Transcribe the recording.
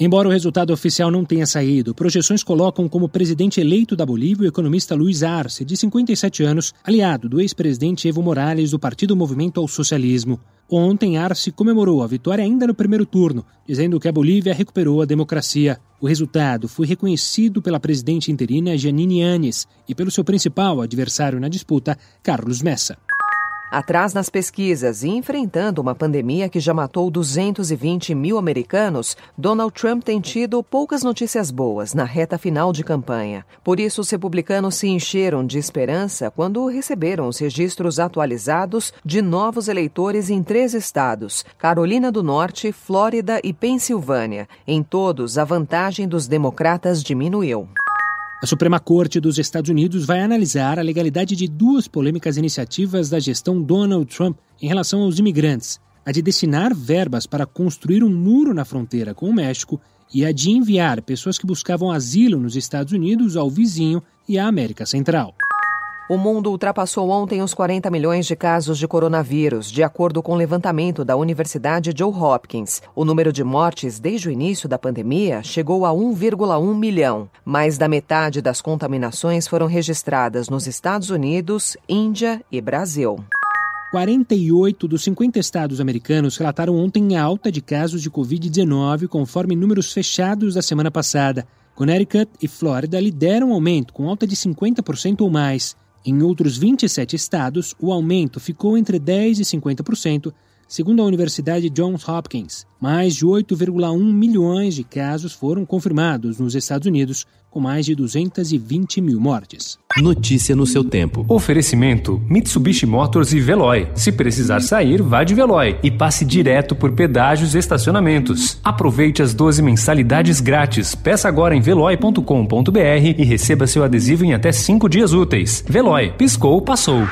Embora o resultado oficial não tenha saído, projeções colocam como presidente eleito da Bolívia o economista Luiz Arce, de 57 anos, aliado do ex-presidente Evo Morales do Partido Movimento ao Socialismo. Ontem, Arce comemorou a vitória ainda no primeiro turno, dizendo que a Bolívia recuperou a democracia. O resultado foi reconhecido pela presidente interina Janine Anes e pelo seu principal adversário na disputa, Carlos Messa. Atrás nas pesquisas e enfrentando uma pandemia que já matou 220 mil americanos, Donald Trump tem tido poucas notícias boas na reta final de campanha. Por isso, os republicanos se encheram de esperança quando receberam os registros atualizados de novos eleitores em três estados: Carolina do Norte, Flórida e Pensilvânia. Em todos, a vantagem dos democratas diminuiu. A Suprema Corte dos Estados Unidos vai analisar a legalidade de duas polêmicas iniciativas da gestão Donald Trump em relação aos imigrantes: a de destinar verbas para construir um muro na fronteira com o México e a de enviar pessoas que buscavam asilo nos Estados Unidos ao vizinho e à América Central. O mundo ultrapassou ontem os 40 milhões de casos de coronavírus, de acordo com o levantamento da Universidade Johns Hopkins. O número de mortes desde o início da pandemia chegou a 1,1 milhão. Mais da metade das contaminações foram registradas nos Estados Unidos, Índia e Brasil. 48 dos 50 estados americanos relataram ontem alta de casos de Covid-19, conforme números fechados da semana passada. Connecticut e Flórida lideram o aumento, com alta de 50% ou mais. Em outros 27 estados, o aumento ficou entre 10% e 50%, segundo a Universidade Johns Hopkins. Mais de 8,1 milhões de casos foram confirmados nos Estados Unidos, com mais de 220 mil mortes. Notícia no seu tempo. Oferecimento: Mitsubishi Motors e Veloy. Se precisar sair, vá de Veloy e passe direto por pedágios e estacionamentos. Aproveite as 12 mensalidades grátis. Peça agora em veloy.com.br e receba seu adesivo em até 5 dias úteis. Veloy, piscou, passou.